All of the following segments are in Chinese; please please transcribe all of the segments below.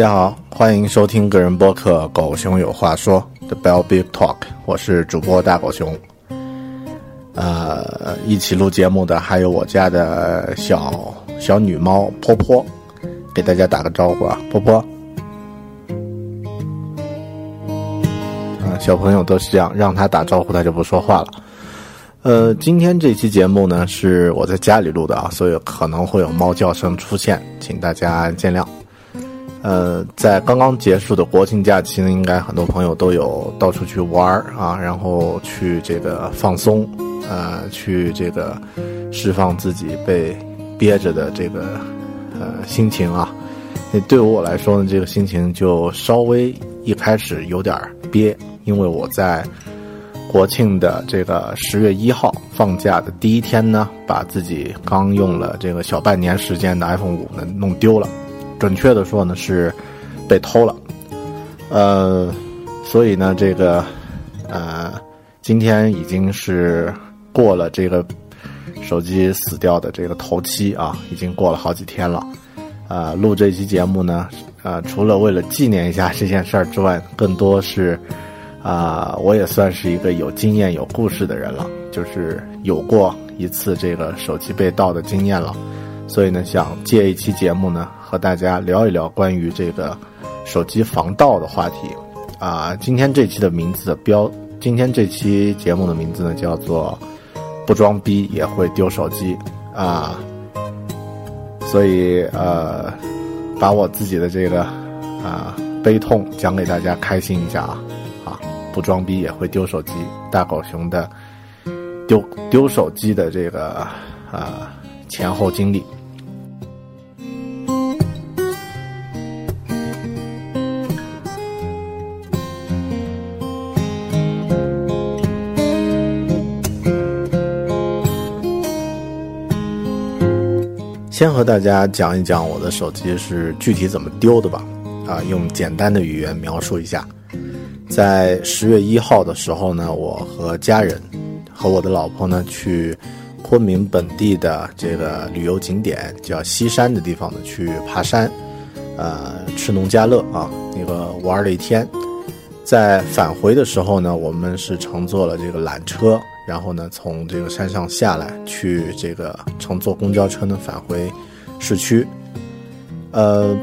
大家好，欢迎收听个人播客《狗熊有话说》The Bell Big Talk，我是主播大狗熊。呃，一起录节目的还有我家的小小女猫波波，给大家打个招呼啊，波波。啊，小朋友都是这样，让他打招呼他就不说话了。呃，今天这期节目呢是我在家里录的啊，所以可能会有猫叫声出现，请大家见谅。呃，在刚刚结束的国庆假期呢，应该很多朋友都有到处去玩儿啊，然后去这个放松，呃，去这个释放自己被憋着的这个呃心情啊。那对我来说呢，这个心情就稍微一开始有点憋，因为我在国庆的这个十月一号放假的第一天呢，把自己刚用了这个小半年时间的 iPhone 五呢弄丢了。准确的说呢，是被偷了，呃，所以呢，这个呃，今天已经是过了这个手机死掉的这个头七啊，已经过了好几天了，啊，录这期节目呢，啊，除了为了纪念一下这件事儿之外，更多是啊，我也算是一个有经验、有故事的人了，就是有过一次这个手机被盗的经验了，所以呢，想借一期节目呢。和大家聊一聊关于这个手机防盗的话题啊！今天这期的名字标，今天这期节目的名字呢叫做“不装逼也会丢手机”啊，所以呃，把我自己的这个啊悲痛讲给大家开心一下啊啊！不装逼也会丢手机，大狗熊的丢丢手机的这个啊前后经历。先和大家讲一讲我的手机是具体怎么丢的吧，啊，用简单的语言描述一下。在十月一号的时候呢，我和家人和我的老婆呢去昆明本地的这个旅游景点叫西山的地方呢去爬山，呃，吃农家乐啊，那个玩了一天。在返回的时候呢，我们是乘坐了这个缆车。然后呢，从这个山上下来，去这个乘坐公交车呢返回市区。呃，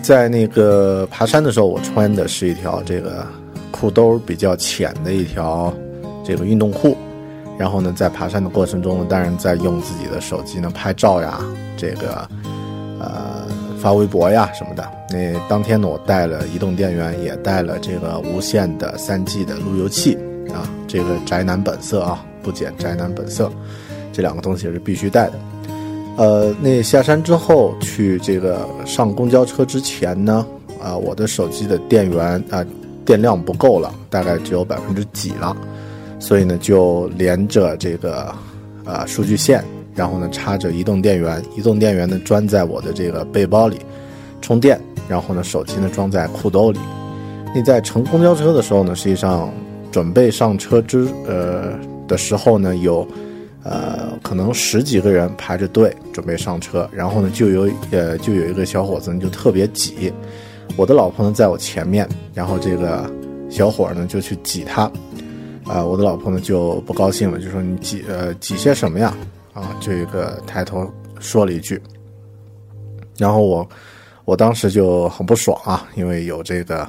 在那个爬山的时候，我穿的是一条这个裤兜比较浅的一条这个运动裤。然后呢，在爬山的过程中，当然在用自己的手机呢拍照呀，这个呃发微博呀什么的。那当天呢，我带了移动电源，也带了这个无线的三 G 的路由器。啊，这个宅男本色啊，不减宅男本色，这两个东西是必须带的。呃，那下山之后去这个上公交车之前呢，啊，我的手机的电源啊电量不够了，大概只有百分之几了，所以呢就连着这个啊数据线，然后呢插着移动电源，移动电源呢装在我的这个背包里充电，然后呢手机呢装在裤兜里。你在乘公交车的时候呢，实际上准备上车之呃的时候呢，有呃可能十几个人排着队准备上车，然后呢就有呃就有一个小伙子呢就特别挤，我的老婆呢在我前面，然后这个小伙呢就去挤他，啊、我的老婆呢就不高兴了，就说你挤呃挤些什么呀？啊，这个抬头说了一句，然后我我当时就很不爽啊，因为有这个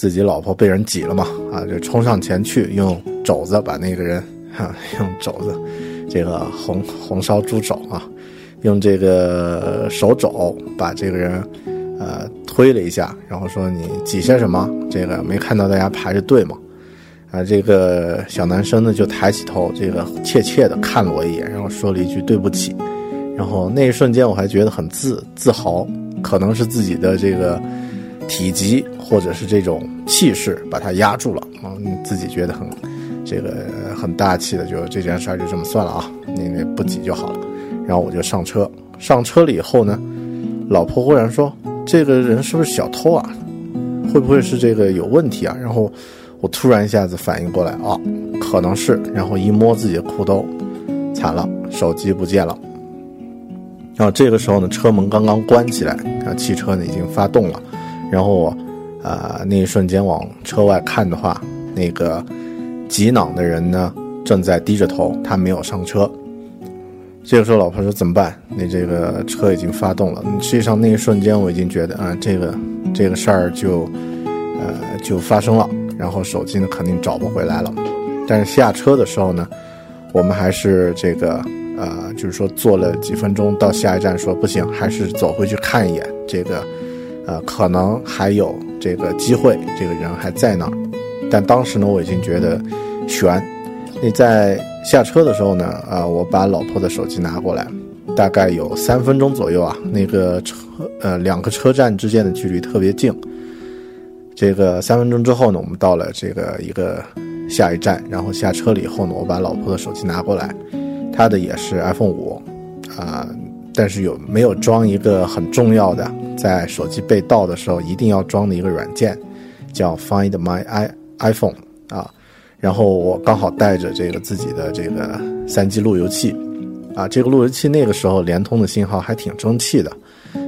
自己老婆被人挤了嘛，啊，就冲上前去用肘子把那个人哈、用肘子，这个红红烧猪肘啊，用这个手肘把这个人呃推了一下，然后说你挤些什么？这个没看到大家排着队吗？啊，这个小男生呢就抬起头，这个怯怯的看了我一眼，然后说了一句对不起。然后那一瞬间我还觉得很自自豪，可能是自己的这个体积或者是这种气势把它压住了啊，嗯自己觉得很这个很大气的，就这件事儿就这么算了啊，你那不挤就好了。然后我就上车，上车了以后呢，老婆忽然说：“这个人是不是小偷啊？会不会是这个有问题啊？”然后我突然一下子反应过来啊，可能是，然后一摸自己的裤兜，惨了，手机不见了。然后这个时候呢，车门刚刚关起来，啊，汽车呢已经发动了。然后我，啊、那一瞬间往车外看的话，那个挤囊的人呢正在低着头，他没有上车。这个时候，老婆说怎么办？那这个车已经发动了。实际上那一瞬间，我已经觉得啊，这个这个事儿就，呃，就发生了。然后手机呢肯定找不回来了。但是下车的时候呢，我们还是这个呃，就是说坐了几分钟，到下一站说不行，还是走回去看一眼这个，呃，可能还有这个机会，这个人还在那儿。但当时呢，我已经觉得悬。你在下车的时候呢，啊、我把老婆的手机拿过来，大概有三分钟左右啊，那个车呃两个车站之间的距离特别近。这个三分钟之后呢，我们到了这个一个下一站，然后下车了以后呢，我把老婆的手机拿过来，她的也是 iPhone 五，啊、但是有没有装一个很重要的，在手机被盗的时候一定要装的一个软件，叫 Find My i iPhone 啊，然后我刚好带着这个自己的这个三 G 路由器，啊，这个路由器那个时候联通的信号还挺争气的。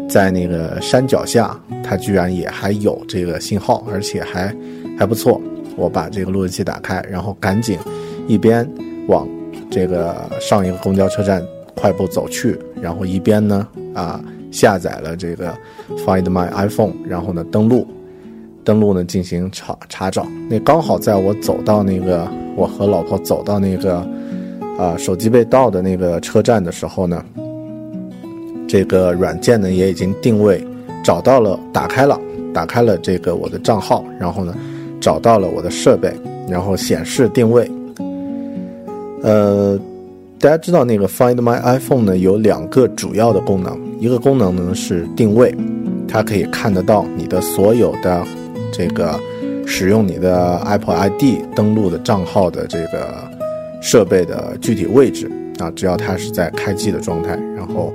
在那个山脚下，它居然也还有这个信号，而且还还不错。我把这个路由器打开，然后赶紧一边往这个上一个公交车站快步走去，然后一边呢啊下载了这个 Find My iPhone，然后呢登录，登录呢进行查查找。那刚好在我走到那个我和老婆走到那个啊手机被盗的那个车站的时候呢。这个软件呢也已经定位找到了，打开了，打开了这个我的账号，然后呢找到了我的设备，然后显示定位。呃，大家知道那个 Find My iPhone 呢有两个主要的功能，一个功能呢是定位，它可以看得到你的所有的这个使用你的 Apple ID 登录的账号的这个设备的具体位置啊，只要它是在开机的状态，然后。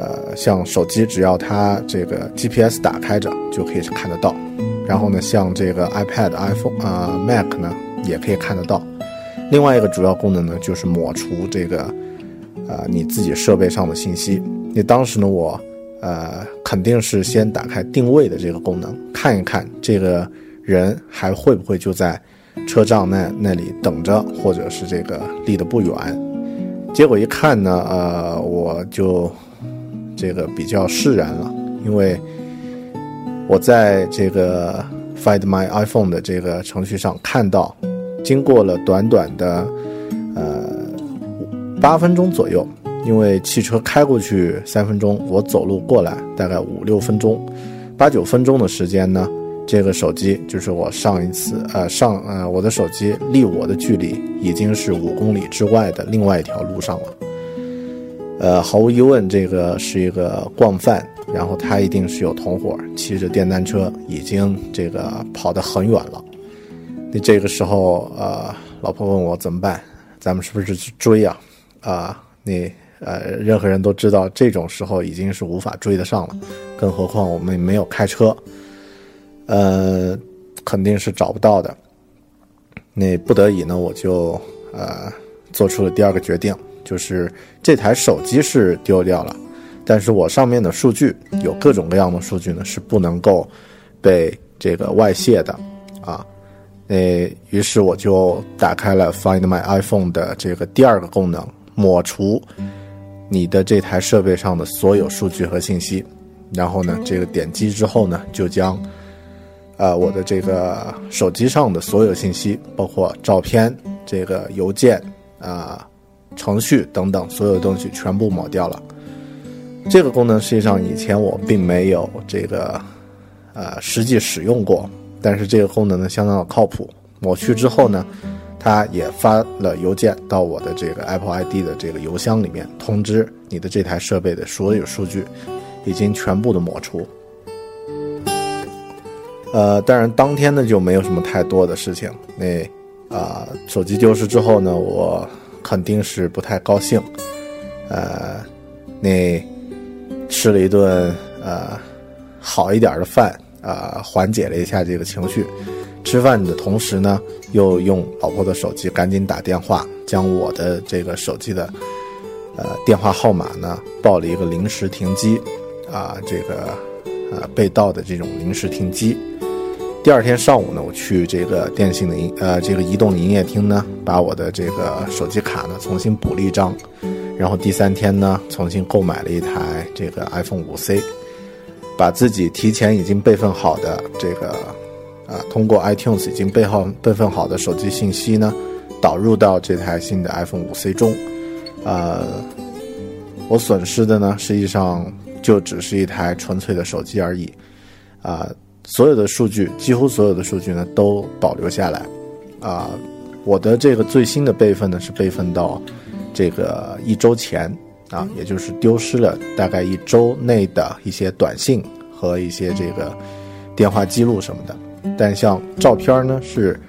呃，像手机只要它这个 GPS 打开着就可以看得到，然后呢，像这个 iPad、iPhone 啊、Mac 呢也可以看得到。另外一个主要功能呢就是抹除这个呃你自己设备上的信息。那当时呢，我呃肯定是先打开定位的这个功能，看一看这个人还会不会就在车站那那里等着，或者是这个离得不远。结果一看呢，呃，我就。这个比较释然了，因为我在这个 Find My iPhone 的这个程序上看到，经过了短短的呃八分钟左右，因为汽车开过去三分钟，我走路过来大概五六分钟，八九分钟的时间呢，这个手机就是我上一次呃上呃我的手机离我的距离已经是五公里之外的另外一条路上了。呃，毫无疑问，这个是一个惯犯，然后他一定是有同伙，骑着电单车，已经这个跑得很远了。你这个时候，呃，老婆问我怎么办，咱们是不是去追啊？啊，你呃，任何人都知道，这种时候已经是无法追得上了，更何况我们没有开车。呃，肯定是找不到的。那不得已呢，我就呃做出了第二个决定，就是这台手机是丢掉了，但是我上面的数据有各种各样的数据呢，是不能够被这个外泄的啊。那于是我就打开了 Find My iPhone 的这个第二个功能，抹除你的这台设备上的所有数据和信息。然后呢，这个点击之后呢，就将，呃，我的这个手机上的所有信息，包括照片、这个邮件、啊程序等等所有东西全部抹掉了。这个功能实际上以前我并没有这个，呃，实际使用过。但是这个功能呢，相当的靠谱。抹去之后呢，他也发了邮件到我的这个 Apple ID 的这个邮箱里面，通知你的这台设备的所有数据。已经全部的抹除，呃，当然当天呢就没有什么太多的事情。那啊，手机丢失之后呢，我肯定是不太高兴，呃，那吃了一顿呃好一点的饭啊，缓解了一下这个情绪。吃饭的同时呢，又用老婆的手机赶紧打电话，将我的这个手机的呃电话号码呢报了一个临时停机。啊，这个呃被盗的这种临时停机。第二天上午呢，我去这个电信的营呃这个移动营业厅呢，把我的这个手机卡呢重新补了一张。然后第三天呢，重新购买了一台这个 iPhone 5C，把自己提前已经备份好的这个啊通过 iTunes 已经备好备份好的手机信息呢，导入到这台新的 iPhone 5C 中。呃，我损失的呢，实际上。就只是一台纯粹的手机而已，啊，所有的数据，几乎所有的数据呢都保留下来，啊，我的这个最新的备份呢是备份到这个一周前，啊，也就是丢失了大概一周内的一些短信和一些这个电话记录什么的，但像照片呢是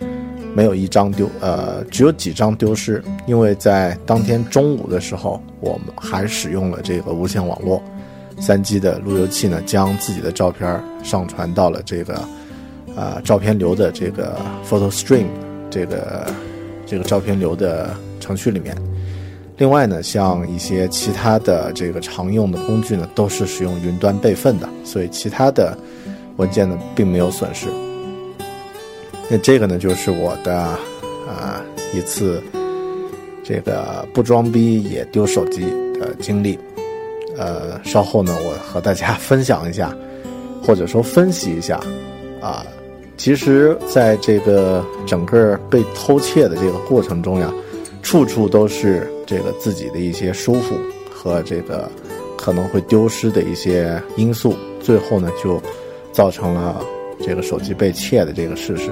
没有一张丢，呃，只有几张丢失，因为在当天中午的时候，我们还使用了这个无线网络。三 G 的路由器呢，将自己的照片上传到了这个，啊，照片流的这个 Photo Stream 这个这个照片流的程序里面。另外呢，像一些其他的这个常用的工具呢，都是使用云端备份的，所以其他的文件呢，并没有损失。那这个呢，就是我的啊一次这个不装逼也丢手机的经历。呃，稍后呢，我和大家分享一下，或者说分析一下，啊，其实在这个整个被偷窃的这个过程中呀，处处都是这个自己的一些舒服和这个可能会丢失的一些因素，最后呢，就造成了这个手机被窃的这个事实。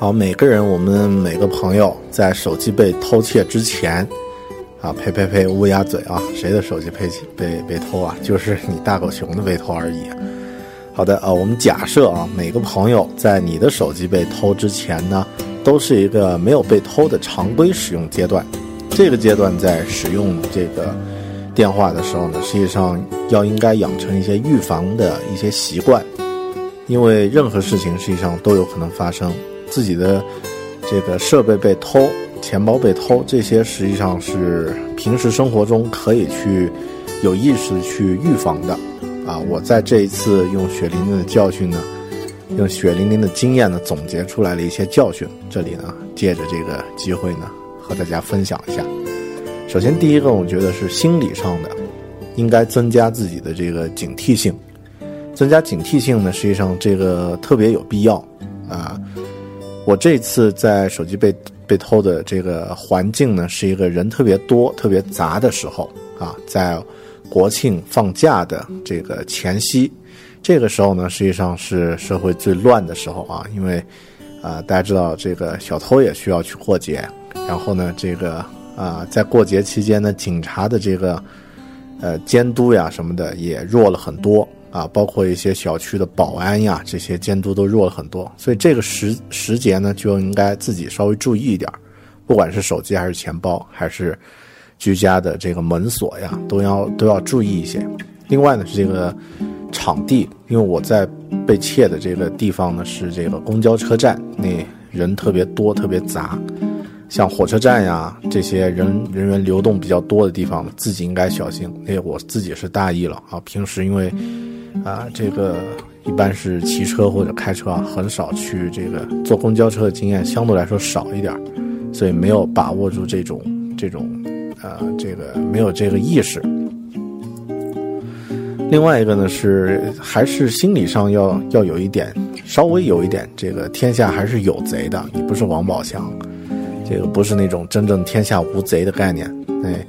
好，每个人，我们每个朋友在手机被偷窃之前，啊，呸呸呸，乌鸦嘴啊，谁的手机被被被偷啊？就是你大狗熊的被偷而已。好的啊，我们假设啊，每个朋友在你的手机被偷之前呢，都是一个没有被偷的常规使用阶段。这个阶段在使用这个电话的时候呢，实际上要应该养成一些预防的一些习惯，因为任何事情实际上都有可能发生。自己的这个设备被偷、钱包被偷，这些实际上是平时生活中可以去有意识去预防的。啊，我在这一次用血淋淋的教训呢，用血淋淋的经验呢，总结出来了一些教训。这里呢，借着这个机会呢，和大家分享一下。首先，第一个，我觉得是心理上的，应该增加自己的这个警惕性。增加警惕性呢，实际上这个特别有必要啊。我这次在手机被被偷的这个环境呢，是一个人特别多、特别杂的时候啊，在国庆放假的这个前夕，这个时候呢，实际上是社会最乱的时候啊，因为啊，大家知道这个小偷也需要去过节，然后呢，这个啊，在过节期间呢，警察的这个呃监督呀什么的也弱了很多。啊，包括一些小区的保安呀，这些监督都弱了很多。所以这个时时节呢，就应该自己稍微注意一点，不管是手机还是钱包，还是居家的这个门锁呀，都要都要注意一些。另外呢，是这个场地，因为我在被窃的这个地方呢，是这个公交车站，那人特别多，特别杂。像火车站呀这些人人员流动比较多的地方，自己应该小心。那我自己是大意了啊，平时因为啊这个一般是骑车或者开车啊，很少去这个坐公交车的经验相对来说少一点，所以没有把握住这种这种呃这个没有这个意识。另外一个呢是还是心理上要要有一点稍微有一点这个天下还是有贼的，你不是王宝强。这个不是那种真正天下无贼的概念，哎，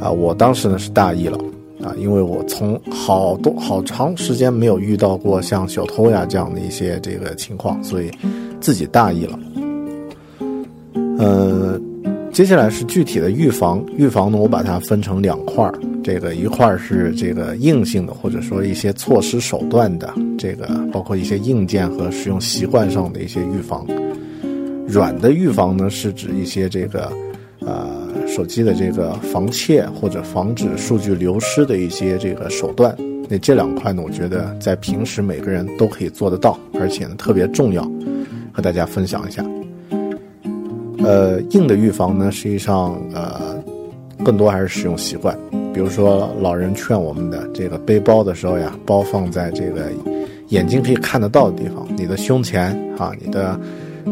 啊，我当时呢是大意了，啊，因为我从好多好长时间没有遇到过像小偷呀这样的一些这个情况，所以自己大意了。呃，接下来是具体的预防，预防呢我把它分成两块儿，这个一块儿是这个硬性的，或者说一些措施手段的，这个包括一些硬件和使用习惯上的一些预防。软的预防呢，是指一些这个，呃，手机的这个防窃或者防止数据流失的一些这个手段。那这两块呢，我觉得在平时每个人都可以做得到，而且呢特别重要，和大家分享一下。呃，硬的预防呢，实际上呃，更多还是使用习惯。比如说老人劝我们的这个背包的时候呀，包放在这个眼睛可以看得到的地方，你的胸前啊，你的。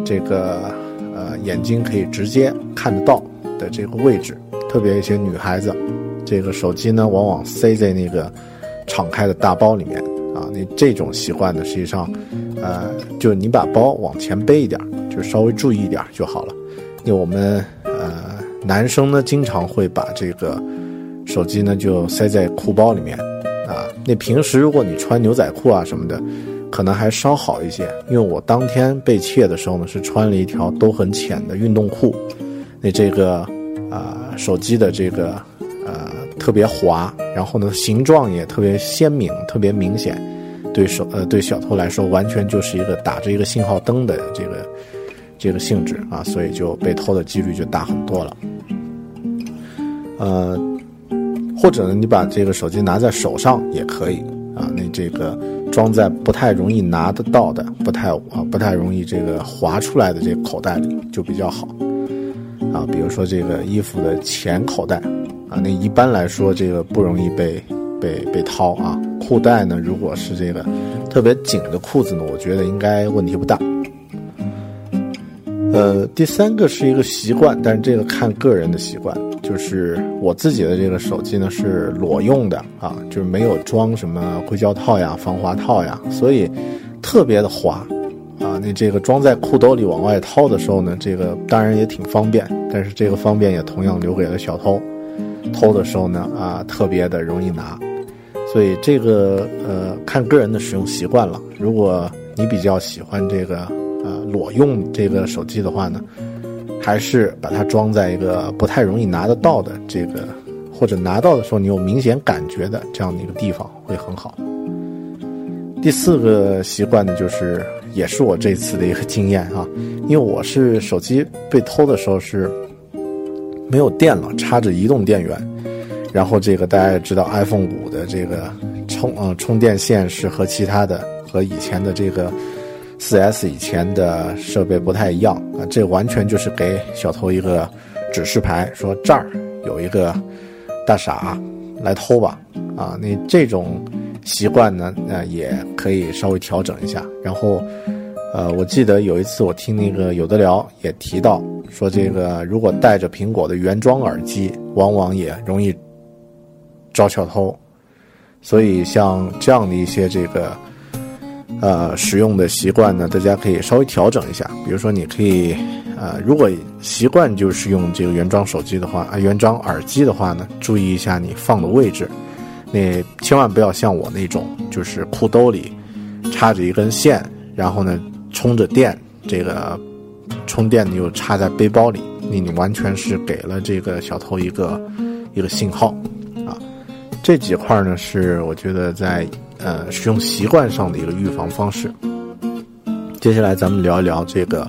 这个呃，眼睛可以直接看得到的这个位置，特别一些女孩子，这个手机呢，往往塞在那个敞开的大包里面啊。你这种习惯呢，实际上，呃，就你把包往前背一点，就稍微注意一点就好了。那我们呃，男生呢，经常会把这个手机呢就塞在裤包里面啊。那平时如果你穿牛仔裤啊什么的。可能还稍好一些，因为我当天被窃的时候呢，是穿了一条都很浅的运动裤，那这个啊手机的这个呃特别滑，然后呢形状也特别鲜明，特别明显，对手呃对小偷来说完全就是一个打着一个信号灯的这个这个性质啊，所以就被偷的几率就大很多了。呃，或者呢你把这个手机拿在手上也可以啊，那这个。装在不太容易拿得到的、不太啊不太容易这个滑出来的这个口袋里就比较好，啊，比如说这个衣服的前口袋，啊，那一般来说这个不容易被被被掏啊。裤带呢，如果是这个特别紧的裤子呢，我觉得应该问题不大。呃，第三个是一个习惯，但是这个看个人的习惯。就是我自己的这个手机呢是裸用的啊，就是没有装什么硅胶套呀、防滑套呀，所以特别的滑啊。那这个装在裤兜里往外掏的时候呢，这个当然也挺方便，但是这个方便也同样留给了小偷。偷的时候呢啊，特别的容易拿，所以这个呃看个人的使用习惯了。如果你比较喜欢这个呃裸用这个手机的话呢。还是把它装在一个不太容易拿得到的这个，或者拿到的时候你有明显感觉的这样的一个地方会很好。第四个习惯呢，就是也是我这次的一个经验啊，因为我是手机被偷的时候是没有电了，插着移动电源，然后这个大家也知道，iPhone 五的这个充呃充电线是和其他的和以前的这个。四 S 以前的设备不太一样啊，这完全就是给小偷一个指示牌，说这儿有一个大傻来偷吧，啊，那这种习惯呢，呃，也可以稍微调整一下。然后，呃，我记得有一次我听那个有的聊也提到，说这个如果带着苹果的原装耳机，往往也容易招小偷，所以像这样的一些这个。呃，使用的习惯呢，大家可以稍微调整一下。比如说，你可以，呃，如果习惯就是用这个原装手机的话，啊，原装耳机的话呢，注意一下你放的位置。那千万不要像我那种，就是裤兜里插着一根线，然后呢充着电，这个充电又插在背包里，那你完全是给了这个小偷一个一个信号啊。这几块呢，是我觉得在。呃使用习惯上的一个预防方式。接下来咱们聊一聊这个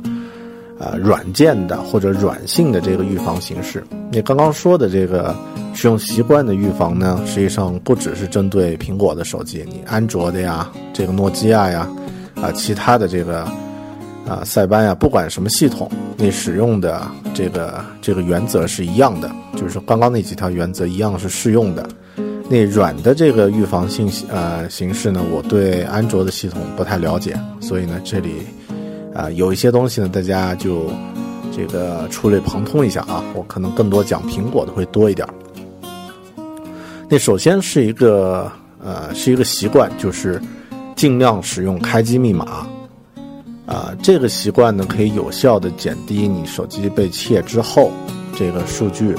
呃软件的或者软性的这个预防形式。你刚刚说的这个使用习惯的预防呢，实际上不只是针对苹果的手机，你安卓的呀，这个诺基亚呀，啊其他的这个。啊，塞班呀，不管什么系统，你使用的这个这个原则是一样的，就是说刚刚那几条原则一样是适用的。那软的这个预防信息呃形式呢，我对安卓的系统不太了解，所以呢这里啊有一些东西呢，大家就这个触类旁通一下啊，我可能更多讲苹果的会多一点。那首先是一个呃是一个习惯，就是尽量使用开机密码。啊，这个习惯呢，可以有效的减低你手机被窃之后，这个数据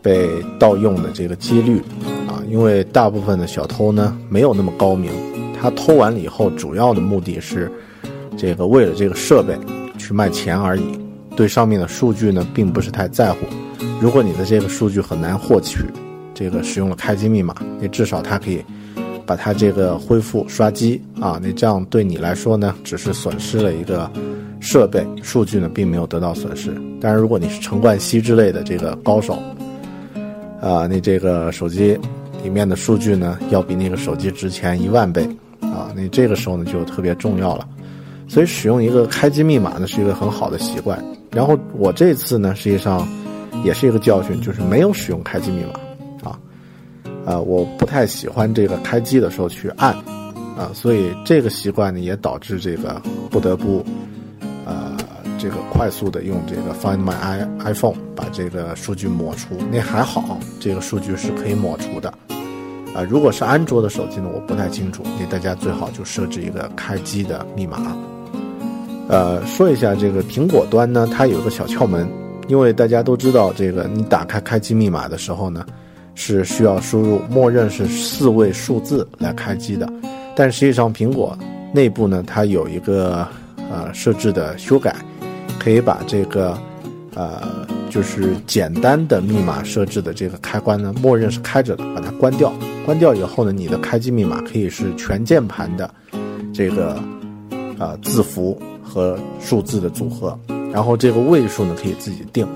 被盗用的这个几率啊。因为大部分的小偷呢，没有那么高明，他偷完了以后，主要的目的是这个为了这个设备去卖钱而已，对上面的数据呢，并不是太在乎。如果你的这个数据很难获取，这个使用了开机密码，你至少它可以。把它这个恢复刷机啊，你这样对你来说呢，只是损失了一个设备数据呢，并没有得到损失。但是如果你是陈冠希之类的这个高手，啊，你这个手机里面的数据呢，要比那个手机值钱一万倍啊，那这个时候呢就特别重要了。所以使用一个开机密码呢是一个很好的习惯。然后我这次呢，实际上也是一个教训，就是没有使用开机密码。啊，我不太喜欢这个开机的时候去按，啊，所以这个习惯呢也导致这个不得不，呃，这个快速的用这个 Find My i iPhone 把这个数据抹除。那还好，这个数据是可以抹除的。啊，如果是安卓的手机呢，我不太清楚。那大家最好就设置一个开机的密码。呃，说一下这个苹果端呢，它有个小窍门，因为大家都知道，这个你打开开机密码的时候呢。是需要输入默认是四位数字来开机的，但实际上苹果内部呢，它有一个呃设置的修改，可以把这个呃就是简单的密码设置的这个开关呢，默认是开着的，把它关掉。关掉以后呢，你的开机密码可以是全键盘的这个呃字符和数字的组合，然后这个位数呢可以自己定。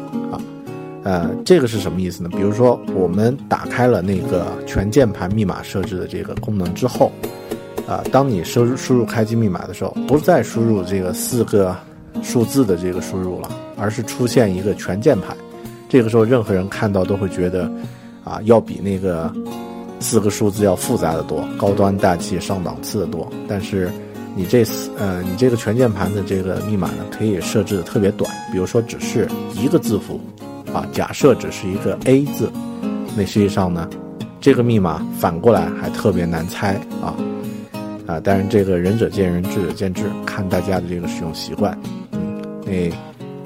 呃，这个是什么意思呢？比如说，我们打开了那个全键盘密码设置的这个功能之后，啊，当你输入输入开机密码的时候，不再输入这个四个数字的这个输入了，而是出现一个全键盘。这个时候，任何人看到都会觉得，啊，要比那个四个数字要复杂的多，高端大气上档次的多。但是，你这次呃，你这个全键盘的这个密码呢，可以设置的特别短，比如说只是一个字符。啊，假设只是一个 A 字，那实际上呢，这个密码反过来还特别难猜啊啊！但是这个仁者见仁，智者见智，看大家的这个使用习惯。嗯，那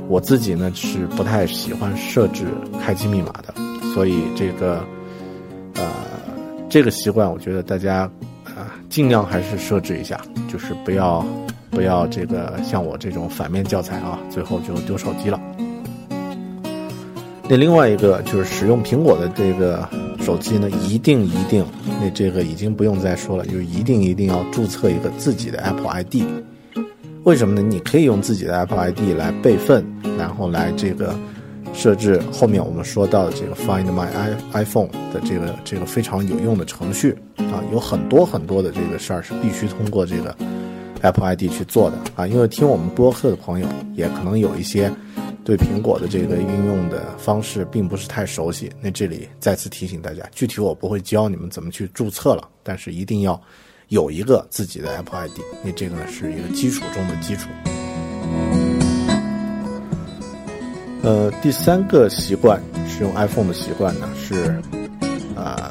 我自己呢是不太喜欢设置开机密码的，所以这个呃这个习惯，我觉得大家啊尽量还是设置一下，就是不要不要这个像我这种反面教材啊，最后就丢手机了。那另外一个就是使用苹果的这个手机呢，一定一定，那这个已经不用再说了，就一定一定要注册一个自己的 Apple ID。为什么呢？你可以用自己的 Apple ID 来备份，然后来这个设置后面我们说到的这个 Find My iPhone 的这个这个非常有用的程序啊，有很多很多的这个事儿是必须通过这个 Apple ID 去做的啊。因为听我们播客的朋友也可能有一些。对苹果的这个应用的方式并不是太熟悉，那这里再次提醒大家，具体我不会教你们怎么去注册了，但是一定要有一个自己的 Apple ID，那这个呢是一个基础中的基础。呃，第三个习惯使用 iPhone 的习惯呢是，呃，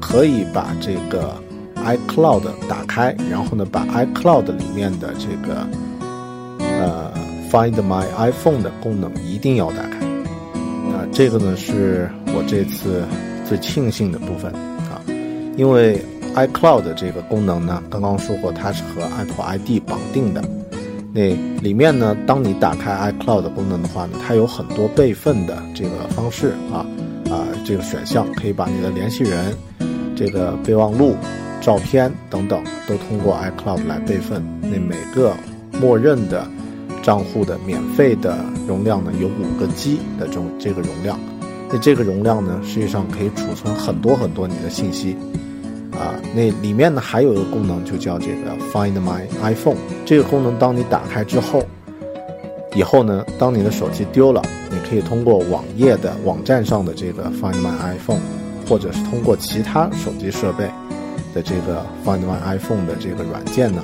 可以把这个 iCloud 打开，然后呢把 iCloud 里面的这个，呃。Find My iPhone 的功能一定要打开啊！这个呢是我这次最庆幸的部分啊，因为 iCloud 这个功能呢，刚刚说过它是和 Apple ID 绑定的。那里面呢，当你打开 iCloud 功能的话呢，它有很多备份的这个方式啊啊，这个选项可以把你的联系人、这个备忘录照片等等，都通过 iCloud 来备份。那每个默认的账户的免费的容量呢，有五个 G 的这种这个容量。那这个容量呢，实际上可以储存很多很多你的信息。啊，那里面呢还有一个功能，就叫这个 Find My iPhone。这个功能当你打开之后，以后呢，当你的手机丢了，你可以通过网页的网站上的这个 Find My iPhone，或者是通过其他手机设备的这个 Find My iPhone 的这个软件呢，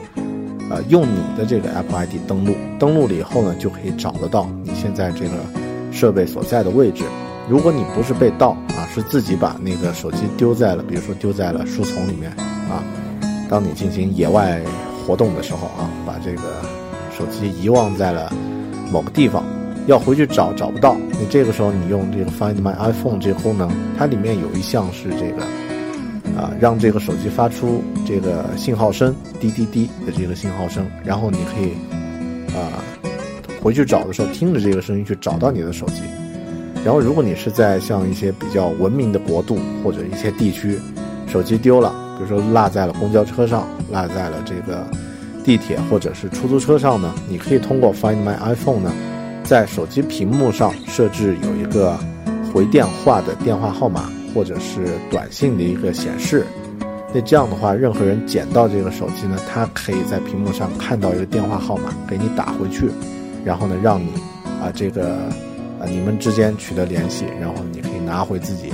呃，用你的这个 Apple ID 登录，登录了以后呢，就可以找得到你现在这个设备所在的位置。如果你不是被盗啊，是自己把那个手机丢在了，比如说丢在了树丛里面啊，当你进行野外活动的时候啊，把这个手机遗忘在了某个地方，要回去找找不到，你这个时候你用这个 Find My iPhone 这个功能，它里面有一项是这个啊，让这个手机发出这个信号声，滴滴滴的这个信号声，然后你可以啊回去找的时候听着这个声音去找到你的手机。然后，如果你是在像一些比较文明的国度或者一些地区，手机丢了，比如说落在了公交车上，落在了这个地铁或者是出租车上呢，你可以通过 Find My iPhone 呢，在手机屏幕上设置有一个回电话的电话号码或者是短信的一个显示。那这样的话，任何人捡到这个手机呢，他可以在屏幕上看到一个电话号码，给你打回去，然后呢，让你啊这个。啊，你们之间取得联系，然后你可以拿回自己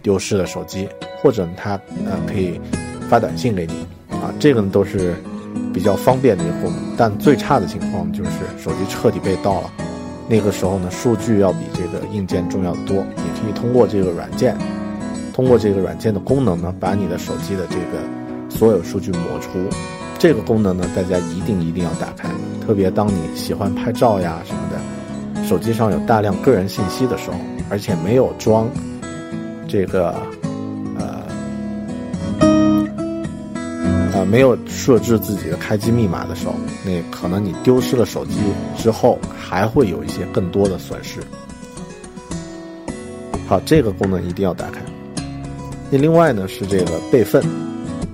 丢失的手机，或者他呃可以发短信给你，啊，这个呢都是比较方便的一个功能。但最差的情况就是手机彻底被盗了，那个时候呢，数据要比这个硬件重要的多。你可以通过这个软件，通过这个软件的功能呢，把你的手机的这个所有数据抹除。这个功能呢，大家一定一定要打开，特别当你喜欢拍照呀什么的。手机上有大量个人信息的时候，而且没有装这个呃呃没有设置自己的开机密码的时候，那可能你丢失了手机之后，还会有一些更多的损失。好，这个功能一定要打开。那另外呢是这个备份，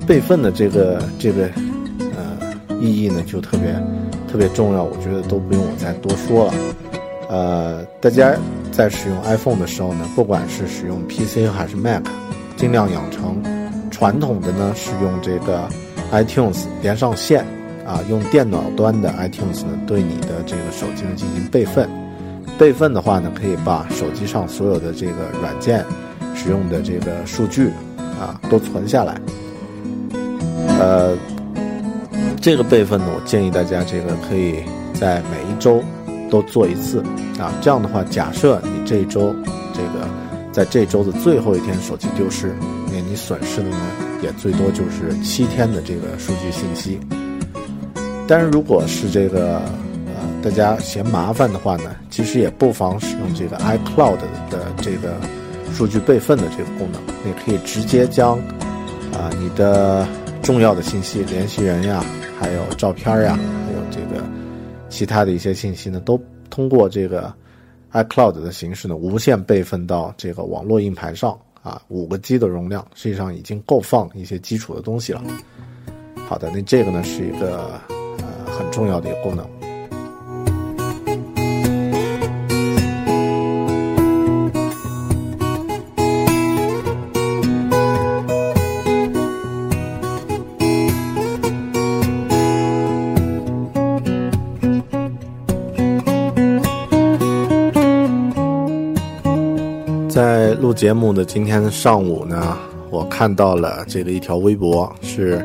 备份的这个这个呃意义呢就特别特别重要，我觉得都不用我再多说了。呃，大家在使用 iPhone 的时候呢，不管是使用 PC 还是 Mac，尽量养成传统的呢，是用这个 iTunes 连上线啊，用电脑端的 iTunes 呢，对你的这个手机呢进行备份。备份的话呢，可以把手机上所有的这个软件使用的这个数据啊都存下来。呃，这个备份呢，我建议大家这个可以在每一周。都做一次，啊，这样的话，假设你这一周，这个在这周的最后一天手机丢失，那你损失的呢，也最多就是七天的这个数据信息。但是如果是这个，呃，大家嫌麻烦的话呢，其实也不妨使用这个 iCloud 的这个数据备份的这个功能，你可以直接将，啊，你的重要的信息、联系人呀，还有照片呀。还有这个其他的一些信息呢，都通过这个 iCloud 的形式呢，无限备份到这个网络硬盘上啊，五个 G 的容量，实际上已经够放一些基础的东西了。好的，那这个呢是一个呃很重要的一个功能。节目的今天上午呢，我看到了这个一条微博，是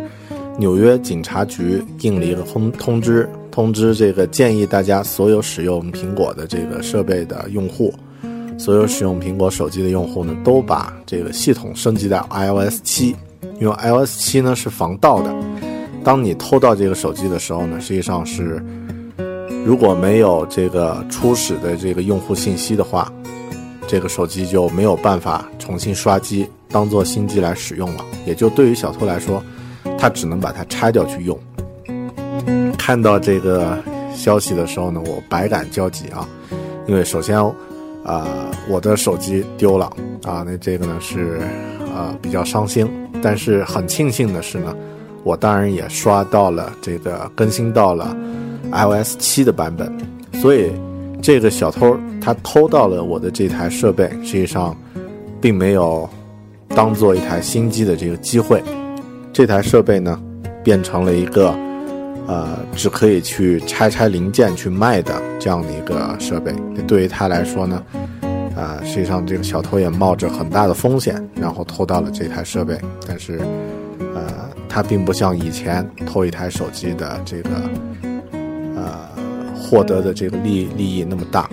纽约警察局印了一个通通知，通知这个建议大家所有使用苹果的这个设备的用户，所有使用苹果手机的用户呢，都把这个系统升级到 iOS 七，因为 iOS 七呢是防盗的，当你偷到这个手机的时候呢，实际上是如果没有这个初始的这个用户信息的话。这个手机就没有办法重新刷机，当做新机来使用了。也就对于小偷来说，他只能把它拆掉去用。看到这个消息的时候呢，我百感交集啊，因为首先，啊，我的手机丢了啊，那这个呢是呃比较伤心。但是很庆幸的是呢，我当然也刷到了这个更新到了 iOS 七的版本，所以这个小偷他偷到了我的这台设备，实际上并没有当做一台新机的这个机会，这台设备呢变成了一个呃只可以去拆拆零件去卖的这样的一个设备。对于他来说呢。啊，实际上这个小偷也冒着很大的风险，然后偷到了这台设备。但是，呃，他并不像以前偷一台手机的这个，呃，获得的这个利利益那么大。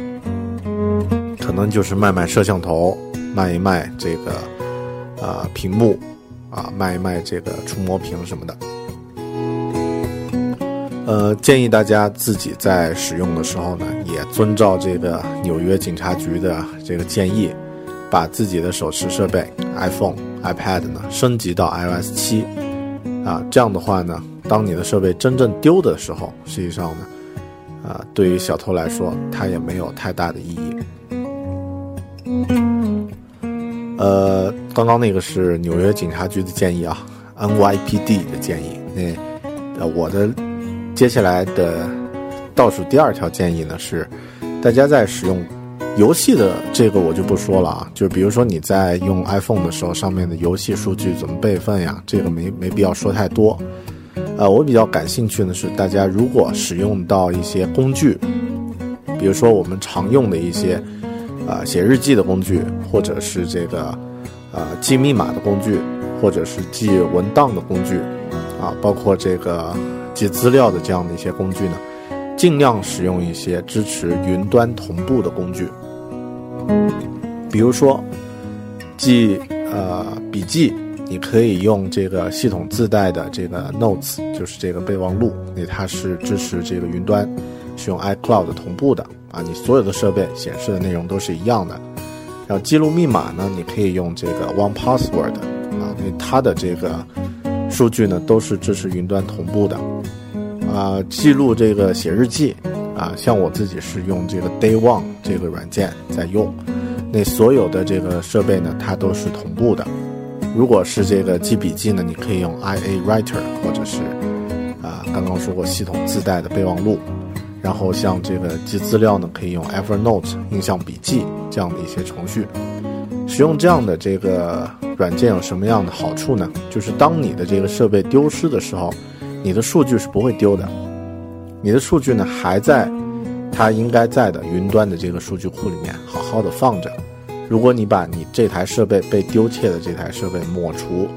可能就是卖卖摄像头，卖一卖这个，啊，屏幕，啊，卖一卖这个触摸屏什么的。呃，建议大家自己在使用的时候呢，也遵照这个纽约警察局的这个建议，把自己的手持设备 iPhone、iPad 呢升级到 iOS 七，啊，这样的话呢，当你的设备真正丢的时候，实际上呢，啊，对于小偷来说，它也没有太大的意义。呃，刚刚那个是纽约警察局的建议啊，NYPD 的建议，那呃我的。接下来的倒数第二条建议呢是，大家在使用游戏的这个我就不说了啊，就比如说你在用 iPhone 的时候，上面的游戏数据怎么备份呀？这个没没必要说太多。呃，我比较感兴趣的是，大家如果使用到一些工具，比如说我们常用的一些啊写日记的工具，或者是这个啊记密码的工具，或者是记文档的工具，啊，包括这个。记资料的这样的一些工具呢，尽量使用一些支持云端同步的工具。比如说，记呃笔记，你可以用这个系统自带的这个 Notes，就是这个备忘录，那它是支持这个云端，是用 iCloud 同步的啊，你所有的设备显示的内容都是一样的。然后记录密码呢，你可以用这个 One Password 啊，因为它的这个。数据呢都是支持云端同步的，啊，记录这个写日记，啊，像我自己是用这个 Day One 这个软件在用，那所有的这个设备呢它都是同步的。如果是这个记笔记呢，你可以用 IA Writer 或者是啊刚刚说过系统自带的备忘录，然后像这个记资料呢，可以用 Evernote 印象笔记这样的一些程序。使用这样的这个软件有什么样的好处呢？就是当你的这个设备丢失的时候，你的数据是不会丢的，你的数据呢还在它应该在的云端的这个数据库里面好好的放着。如果你把你这台设备被丢窃的这台设备抹除，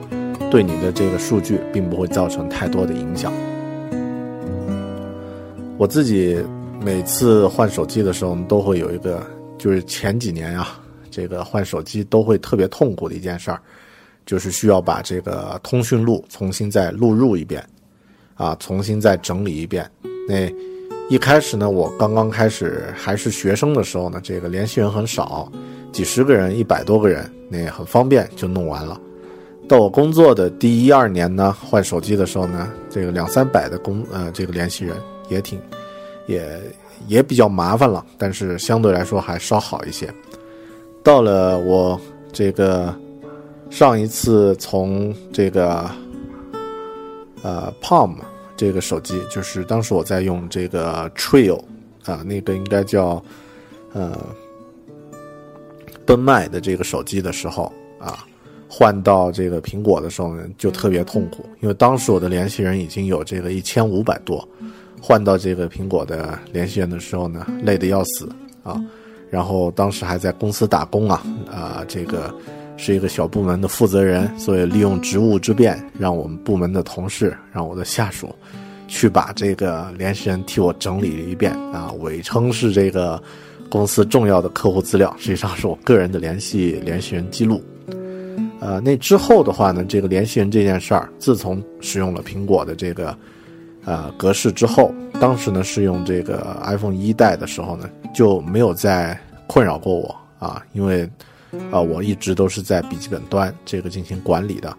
对你的这个数据并不会造成太多的影响。我自己每次换手机的时候都会有一个，就是前几年啊。这个换手机都会特别痛苦的一件事儿，就是需要把这个通讯录重新再录入一遍，啊，重新再整理一遍。那一开始呢，我刚刚开始还是学生的时候呢，这个联系人很少，几十个人、一百多个人，那很方便就弄完了。到我工作的第一二年呢，换手机的时候呢，这个两三百的工呃这个联系人也挺也也比较麻烦了，但是相对来说还稍好一些。到了我这个上一次从这个呃 Palm 这个手机，就是当时我在用这个 Trail 啊，那个应该叫呃奔迈的这个手机的时候啊，换到这个苹果的时候呢，就特别痛苦，因为当时我的联系人已经有这个一千五百多，换到这个苹果的联系人的时候呢，累得要死啊。然后当时还在公司打工啊，啊，这个是一个小部门的负责人，所以利用职务之便，让我们部门的同事，让我的下属，去把这个联系人替我整理了一遍啊，伪称是这个公司重要的客户资料，实际上是我个人的联系联系人记录。呃，那之后的话呢，这个联系人这件事儿，自从使用了苹果的这个呃格式之后。当时呢是用这个 iPhone 一代的时候呢，就没有再困扰过我啊，因为啊我一直都是在笔记本端这个进行管理的。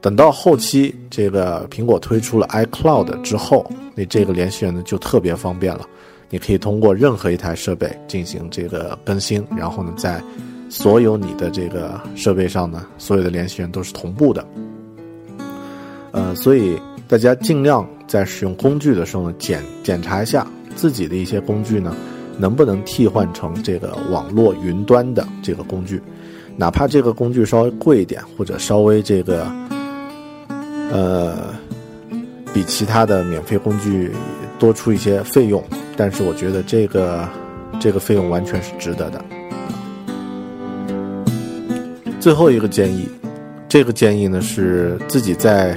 等到后期这个苹果推出了 iCloud 之后，那这个联系人呢就特别方便了，你可以通过任何一台设备进行这个更新，然后呢在所有你的这个设备上呢，所有的联系人都是同步的。呃，所以大家尽量在使用工具的时候呢，检检查一下自己的一些工具呢，能不能替换成这个网络云端的这个工具，哪怕这个工具稍微贵一点，或者稍微这个，呃，比其他的免费工具多出一些费用，但是我觉得这个这个费用完全是值得的。最后一个建议，这个建议呢是自己在。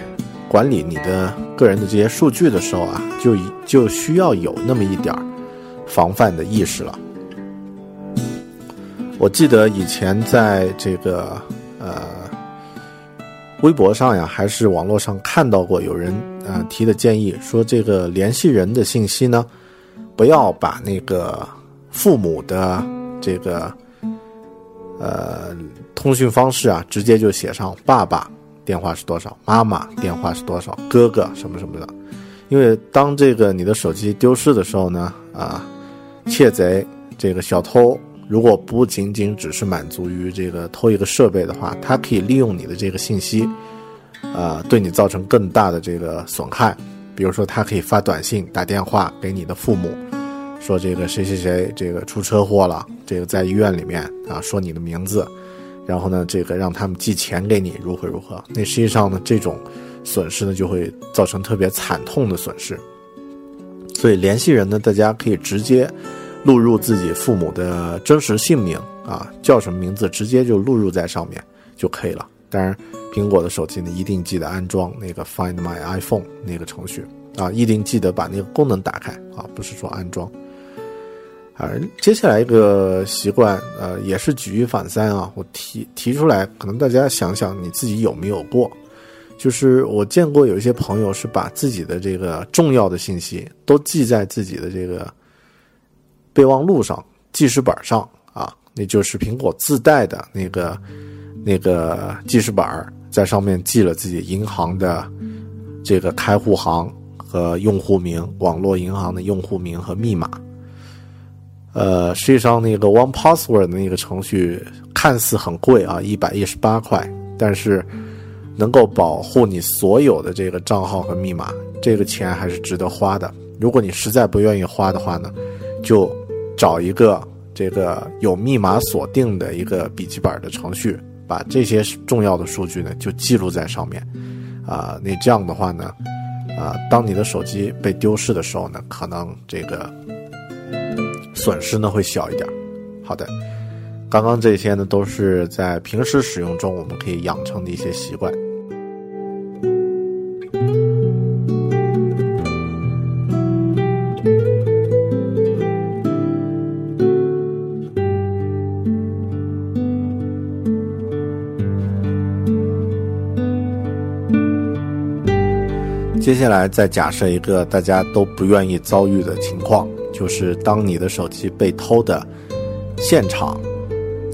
管理你的个人的这些数据的时候啊，就就需要有那么一点防范的意识了。我记得以前在这个呃微博上呀，还是网络上看到过有人啊提的建议，说这个联系人的信息呢，不要把那个父母的这个呃通讯方式啊，直接就写上爸爸。电话是多少？妈妈电话是多少？哥哥什么什么的，因为当这个你的手机丢失的时候呢，啊，窃贼这个小偷如果不仅仅只是满足于这个偷一个设备的话，他可以利用你的这个信息，啊，对你造成更大的这个损害。比如说，他可以发短信、打电话给你的父母，说这个谁谁谁这个出车祸了，这个在医院里面啊，说你的名字。然后呢，这个让他们寄钱给你，如何如何？那实际上呢，这种损失呢，就会造成特别惨痛的损失。所以联系人呢，大家可以直接录入自己父母的真实姓名啊，叫什么名字，直接就录入在上面就可以了。当然，苹果的手机呢，一定记得安装那个 Find My iPhone 那个程序啊，一定记得把那个功能打开啊，不是说安装。而接下来一个习惯，呃，也是举一反三啊。我提提出来，可能大家想想你自己有没有过？就是我见过有一些朋友是把自己的这个重要的信息都记在自己的这个备忘录上、记事本上啊，那就是苹果自带的那个那个记事本，在上面记了自己银行的这个开户行和用户名、网络银行的用户名和密码。呃，实际上那个 One Password 的那个程序看似很贵啊，一百一十八块，但是能够保护你所有的这个账号和密码，这个钱还是值得花的。如果你实在不愿意花的话呢，就找一个这个有密码锁定的一个笔记本的程序，把这些重要的数据呢就记录在上面。啊，那这样的话呢，啊，当你的手机被丢失的时候呢，可能这个。损失呢会小一点。好的，刚刚这些呢都是在平时使用中我们可以养成的一些习惯。接下来再假设一个大家都不愿意遭遇的情况。就是当你的手机被偷的现场，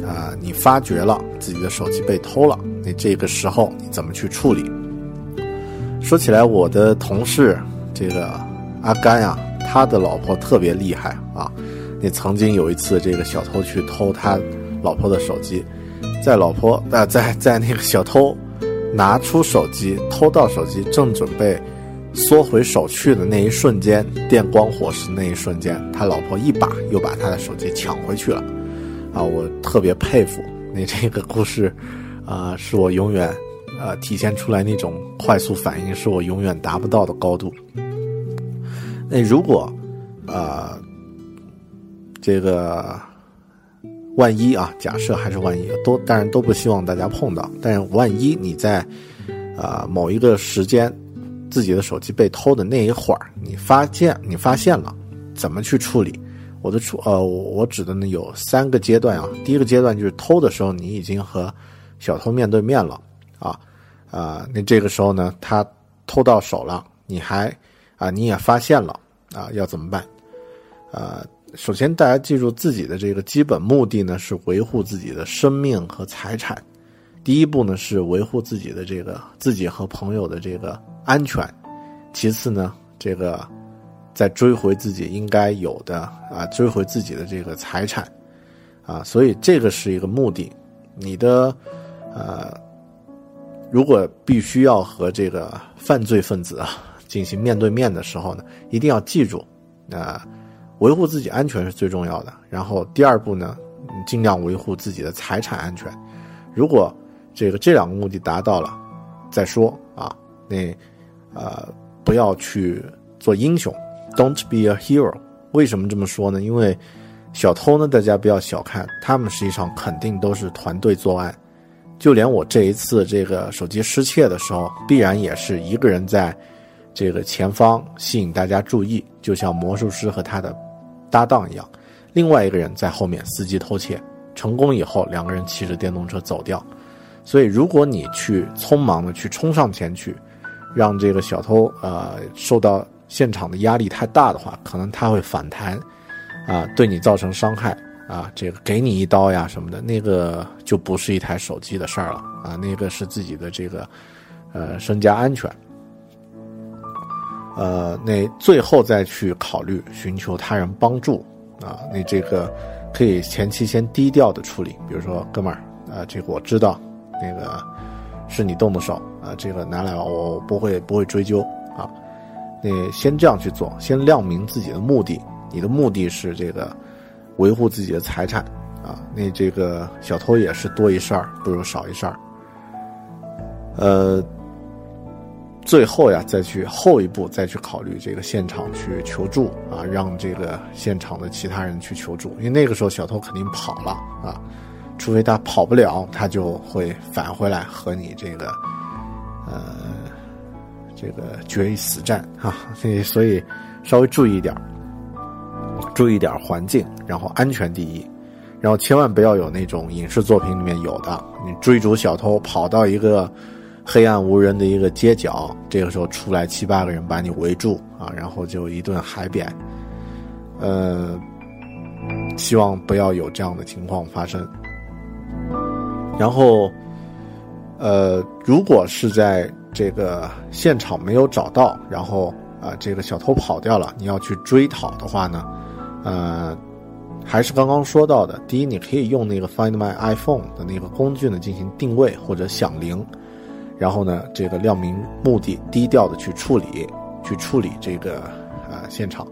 啊，你发觉了自己的手机被偷了，那这个时候你怎么去处理？说起来，我的同事这个阿甘呀，他的老婆特别厉害啊。那曾经有一次，这个小偷去偷他老婆的手机，在老婆啊，在在那个小偷拿出手机偷到手机，正准备。缩回手去的那一瞬间，电光火石那一瞬间，他老婆一把又把他的手机抢回去了，啊，我特别佩服。那这个故事，啊，是我永远，呃，体现出来那种快速反应，是我永远达不到的高度。那如果，啊，这个万一啊，假设还是万一，都当然都不希望大家碰到，但是万一你在，啊，某一个时间。自己的手机被偷的那一会儿，你发现你发现了，怎么去处理？我的处呃，我指的呢有三个阶段啊。第一个阶段就是偷的时候，你已经和小偷面对面了啊啊，那这个时候呢，他偷到手了，你还啊你也发现了啊，要怎么办？呃，首先大家记住自己的这个基本目的呢是维护自己的生命和财产。第一步呢是维护自己的这个自己和朋友的这个。安全，其次呢，这个再追回自己应该有的啊，追回自己的这个财产，啊，所以这个是一个目的。你的呃，如果必须要和这个犯罪分子啊进行面对面的时候呢，一定要记住，啊，维护自己安全是最重要的。然后第二步呢，尽量维护自己的财产安全。如果这个这两个目的达到了，再说啊，那呃，不要去做英雄，Don't be a hero。为什么这么说呢？因为小偷呢，大家不要小看，他们实际上肯定都是团队作案。就连我这一次这个手机失窃的时候，必然也是一个人在这个前方吸引大家注意，就像魔术师和他的搭档一样，另外一个人在后面伺机偷窃。成功以后，两个人骑着电动车走掉。所以，如果你去匆忙的去冲上前去，让这个小偷呃受到现场的压力太大的话，可能他会反弹。啊，对你造成伤害啊，这个给你一刀呀什么的，那个就不是一台手机的事儿了啊，那个是自己的这个，呃，身家安全。呃，那最后再去考虑寻求他人帮助啊，那这个可以前期先低调的处理，比如说哥们儿啊，这个我知道，那个是你动的手啊，这个拿来吧我不会不会追究啊，那先这样去做，先亮明自己的目的。你的目的是这个维护自己的财产啊，那这个小偷也是多一事儿不如少一事儿。呃，最后呀，再去后一步再去考虑这个现场去求助啊，让这个现场的其他人去求助，因为那个时候小偷肯定跑了啊，除非他跑不了，他就会返回来和你这个呃这个决一死战啊，所以所以稍微注意一点。注意点环境，然后安全第一，然后千万不要有那种影视作品里面有的，你追逐小偷跑到一个黑暗无人的一个街角，这个时候出来七八个人把你围住啊，然后就一顿海扁。呃，希望不要有这样的情况发生。然后，呃，如果是在这个现场没有找到，然后啊，这个小偷跑掉了，你要去追讨的话呢？呃，还是刚刚说到的，第一，你可以用那个 Find My iPhone 的那个工具呢进行定位或者响铃，然后呢，这个亮明目的，低调的去处理，去处理这个呃现场，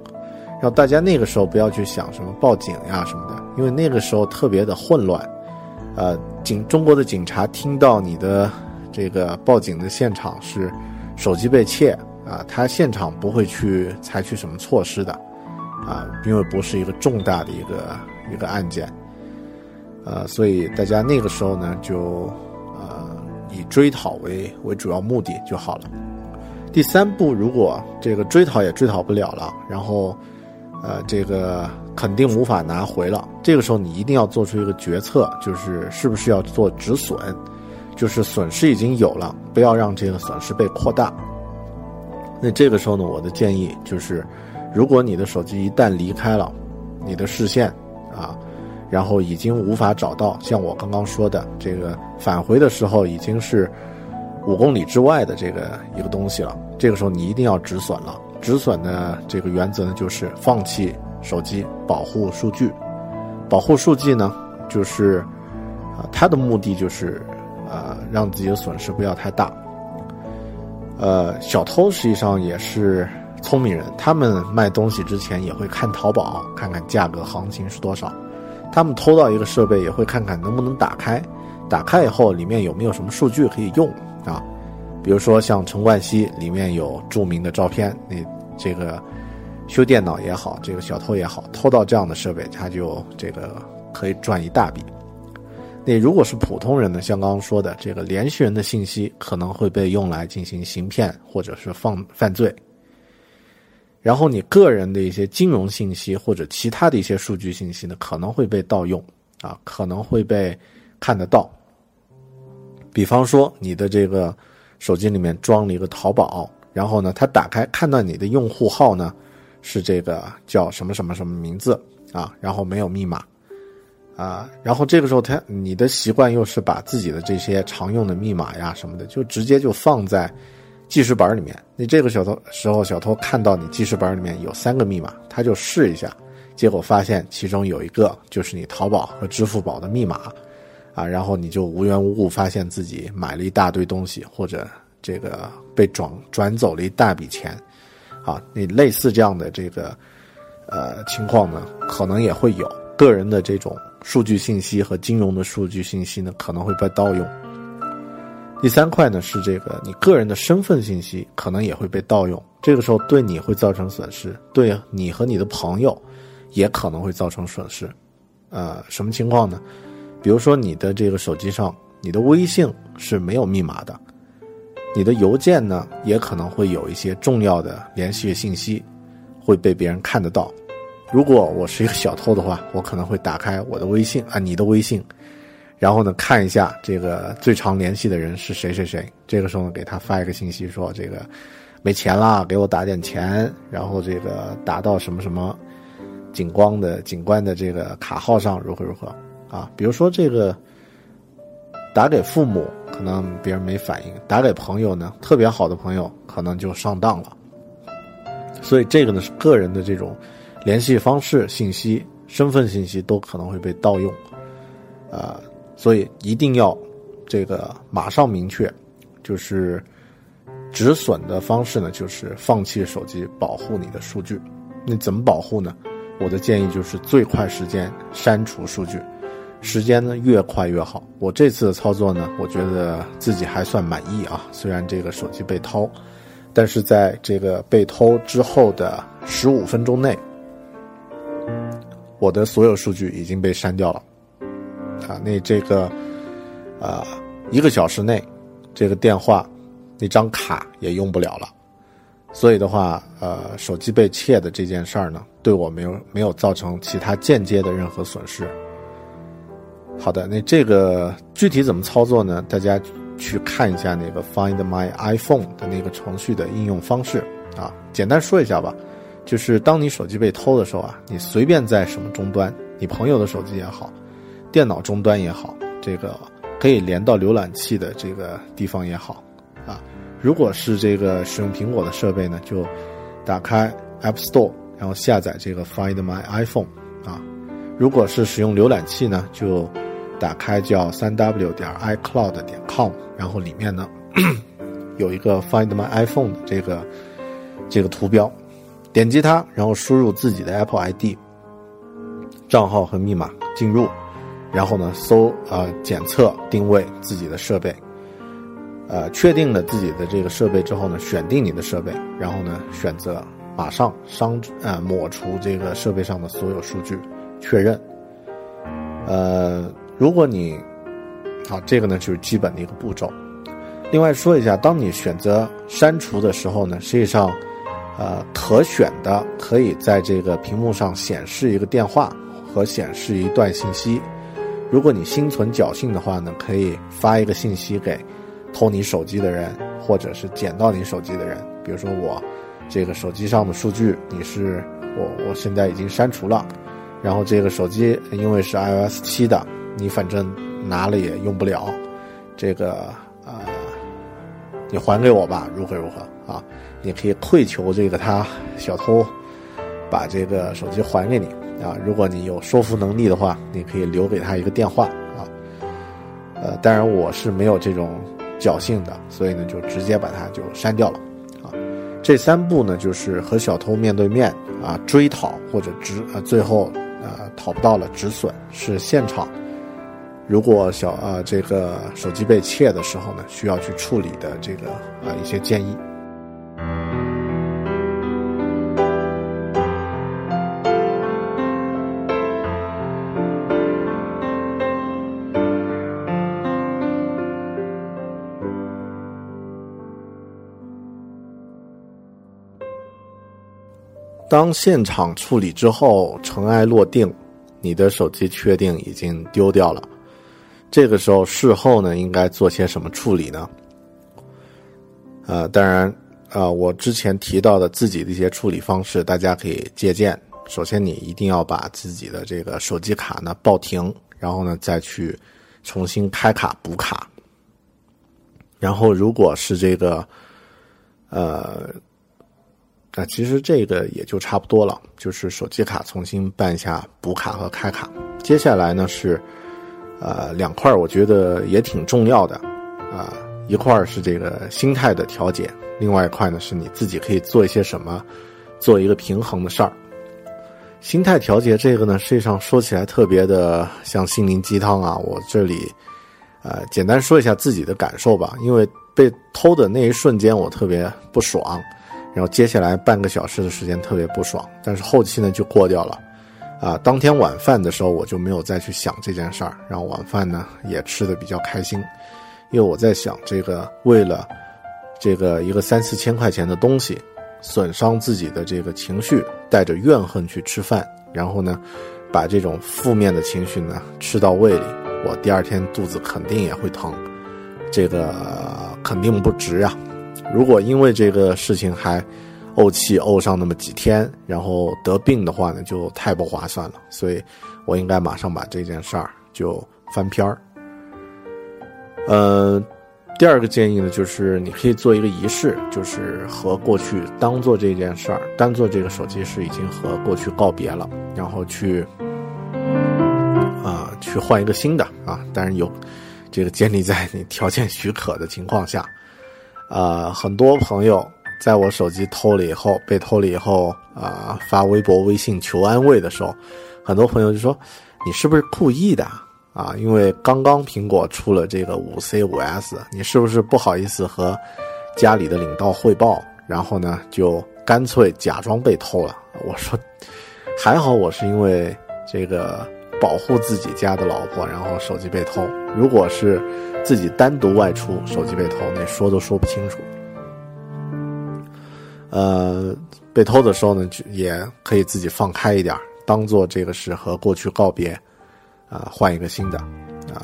然后大家那个时候不要去想什么报警呀什么的，因为那个时候特别的混乱，呃，警中国的警察听到你的这个报警的现场是手机被窃啊，他现场不会去采取什么措施的。啊，因为不是一个重大的一个一个案件，呃，所以大家那个时候呢，就呃以追讨为为主要目的就好了。第三步，如果这个追讨也追讨不了了，然后呃这个肯定无法拿回了，这个时候你一定要做出一个决策，就是是不是要做止损，就是损失已经有了，不要让这个损失被扩大。那这个时候呢，我的建议就是。如果你的手机一旦离开了你的视线啊，然后已经无法找到，像我刚刚说的这个返回的时候已经是五公里之外的这个一个东西了，这个时候你一定要止损了。止损的这个原则呢，就是放弃手机，保护数据。保护数据呢，就是啊，它的目的就是呃，让自己的损失不要太大。呃，小偷实际上也是。聪明人，他们卖东西之前也会看淘宝，看看价格行情是多少。他们偷到一个设备，也会看看能不能打开。打开以后，里面有没有什么数据可以用啊？比如说像陈冠希，里面有著名的照片。那这个修电脑也好，这个小偷也好，偷到这样的设备，他就这个可以赚一大笔。那如果是普通人呢？像刚刚说的，这个联系人的信息可能会被用来进行行骗或者是放犯罪。然后你个人的一些金融信息或者其他的一些数据信息呢，可能会被盗用，啊，可能会被看得到。比方说你的这个手机里面装了一个淘宝，然后呢，他打开看到你的用户号呢是这个叫什么什么什么名字啊，然后没有密码，啊，然后这个时候他你的习惯又是把自己的这些常用的密码呀什么的，就直接就放在。记事本里面，你这个小偷时候，小偷看到你记事本里面有三个密码，他就试一下，结果发现其中有一个就是你淘宝和支付宝的密码，啊，然后你就无缘无故发现自己买了一大堆东西，或者这个被转转走了一大笔钱，啊，你类似这样的这个呃情况呢，可能也会有个人的这种数据信息和金融的数据信息呢，可能会被盗用。第三块呢是这个你个人的身份信息可能也会被盗用，这个时候对你会造成损失，对你和你的朋友也可能会造成损失。呃，什么情况呢？比如说你的这个手机上，你的微信是没有密码的，你的邮件呢也可能会有一些重要的联系信息会被别人看得到。如果我是一个小偷的话，我可能会打开我的微信啊，你的微信。然后呢，看一下这个最常联系的人是谁谁谁。这个时候呢，给他发一个信息说：“这个没钱了，给我打点钱。”然后这个打到什么什么警光的警官的这个卡号上，如何如何啊？比如说这个打给父母，可能别人没反应；打给朋友呢，特别好的朋友可能就上当了。所以这个呢是个人的这种联系方式信息、身份信息都可能会被盗用，啊。所以一定要这个马上明确，就是止损的方式呢，就是放弃手机，保护你的数据。那怎么保护呢？我的建议就是最快时间删除数据，时间呢越快越好。我这次的操作呢，我觉得自己还算满意啊。虽然这个手机被偷，但是在这个被偷之后的十五分钟内，我的所有数据已经被删掉了。啊，那这个，呃，一个小时内，这个电话，那张卡也用不了了，所以的话，呃，手机被窃的这件事儿呢，对我没有没有造成其他间接的任何损失。好的，那这个具体怎么操作呢？大家去看一下那个 Find My iPhone 的那个程序的应用方式啊，简单说一下吧，就是当你手机被偷的时候啊，你随便在什么终端，你朋友的手机也好。电脑终端也好，这个可以连到浏览器的这个地方也好，啊，如果是这个使用苹果的设备呢，就打开 App Store，然后下载这个 Find My iPhone，啊，如果是使用浏览器呢，就打开叫三 W 点 iCloud 点 com，然后里面呢 有一个 Find My iPhone 这个这个图标，点击它，然后输入自己的 Apple ID，账号和密码进入。然后呢，搜啊，检测定位自己的设备，呃，确定了自己的这个设备之后呢，选定你的设备，然后呢，选择马上删呃抹除这个设备上的所有数据，确认。呃，如果你好，这个呢就是基本的一个步骤。另外说一下，当你选择删除的时候呢，实际上，呃，可选的可以在这个屏幕上显示一个电话和显示一段信息。如果你心存侥幸的话呢，可以发一个信息给偷你手机的人，或者是捡到你手机的人。比如说我这个手机上的数据，你是我我现在已经删除了，然后这个手机因为是 iOS 七的，你反正拿了也用不了，这个呃，你还给我吧，如何如何啊？你可以跪求这个他小偷把这个手机还给你。啊，如果你有说服能力的话，你可以留给他一个电话啊。呃，当然我是没有这种侥幸的，所以呢就直接把它就删掉了啊。这三步呢就是和小偷面对面啊追讨或者止呃最后呃讨不到了止损是现场。如果小啊这个手机被窃的时候呢，需要去处理的这个啊一些建议。当现场处理之后，尘埃落定，你的手机确定已经丢掉了。这个时候，事后呢，应该做些什么处理呢？呃，当然，呃，我之前提到的自己的一些处理方式，大家可以借鉴。首先，你一定要把自己的这个手机卡呢报停，然后呢再去重新开卡补卡。然后，如果是这个，呃。那其实这个也就差不多了，就是手机卡重新办一下补卡和开卡。接下来呢是，呃，两块我觉得也挺重要的，啊，一块是这个心态的调节，另外一块呢是你自己可以做一些什么，做一个平衡的事儿。心态调节这个呢，实际上说起来特别的像心灵鸡汤啊。我这里，呃，简单说一下自己的感受吧。因为被偷的那一瞬间，我特别不爽，然后接下来半个小时的时间特别不爽，但是后期呢就过掉了。啊，当天晚饭的时候我就没有再去想这件事儿，然后晚饭呢也吃的比较开心，因为我在想这个为了这个一个三四千块钱的东西。损伤自己的这个情绪，带着怨恨去吃饭，然后呢，把这种负面的情绪呢吃到胃里，我第二天肚子肯定也会疼，这个肯定不值呀。如果因为这个事情还怄气怄上那么几天，然后得病的话呢，就太不划算了。所以，我应该马上把这件事儿就翻篇儿。呃。第二个建议呢，就是你可以做一个仪式，就是和过去当做这件事儿，当做这个手机是已经和过去告别了，然后去啊去换一个新的啊，当然有这个建立在你条件许可的情况下。啊，很多朋友在我手机偷了以后，被偷了以后啊，发微博、微信求安慰的时候，很多朋友就说：“你是不是故意的？”啊，因为刚刚苹果出了这个五 C 五 S，你是不是不好意思和家里的领导汇报？然后呢，就干脆假装被偷了。我说，还好我是因为这个保护自己家的老婆，然后手机被偷。如果是自己单独外出，手机被偷，那说都说不清楚。呃，被偷的时候呢，也可以自己放开一点，当做这个是和过去告别。啊，换一个新的，啊。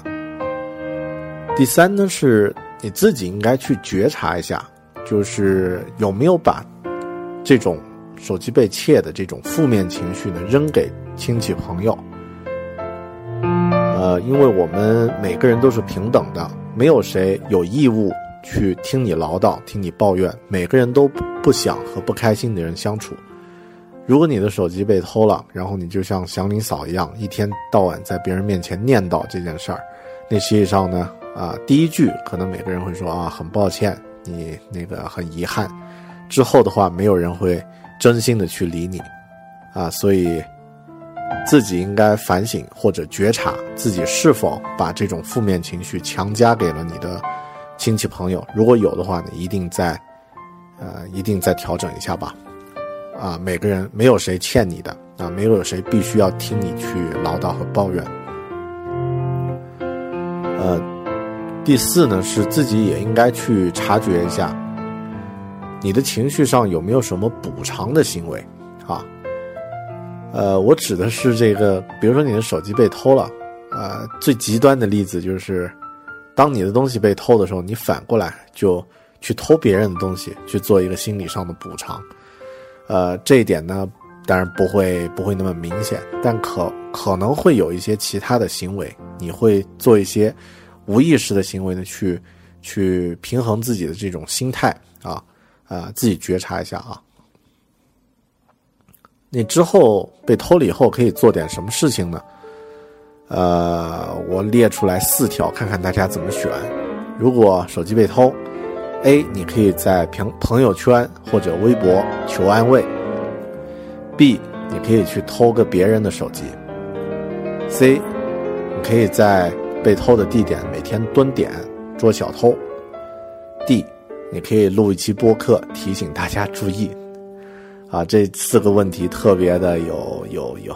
第三呢，是你自己应该去觉察一下，就是有没有把这种手机被窃的这种负面情绪呢扔给亲戚朋友。呃，因为我们每个人都是平等的，没有谁有义务去听你唠叨、听你抱怨，每个人都不想和不开心的人相处。如果你的手机被偷了，然后你就像祥林嫂一样，一天到晚在别人面前念叨这件事儿，那实际上呢，啊，第一句可能每个人会说啊，很抱歉，你那个很遗憾，之后的话没有人会真心的去理你，啊，所以自己应该反省或者觉察自己是否把这种负面情绪强加给了你的亲戚朋友，如果有的话呢，一定再，呃，一定再调整一下吧。啊，每个人没有谁欠你的啊，没有谁必须要听你去唠叨和抱怨。呃，第四呢是自己也应该去察觉一下，你的情绪上有没有什么补偿的行为啊？呃，我指的是这个，比如说你的手机被偷了，呃，最极端的例子就是，当你的东西被偷的时候，你反过来就去偷别人的东西，去做一个心理上的补偿。呃，这一点呢，当然不会不会那么明显，但可可能会有一些其他的行为，你会做一些无意识的行为呢，去去平衡自己的这种心态啊啊，自己觉察一下啊。你之后被偷了以后可以做点什么事情呢？呃，我列出来四条，看看大家怎么选。如果手机被偷。A，你可以在朋朋友圈或者微博求安慰。B，你可以去偷个别人的手机。C，你可以在被偷的地点每天蹲点捉小偷。D，你可以录一期播客提醒大家注意。啊，这四个问题特别的有有有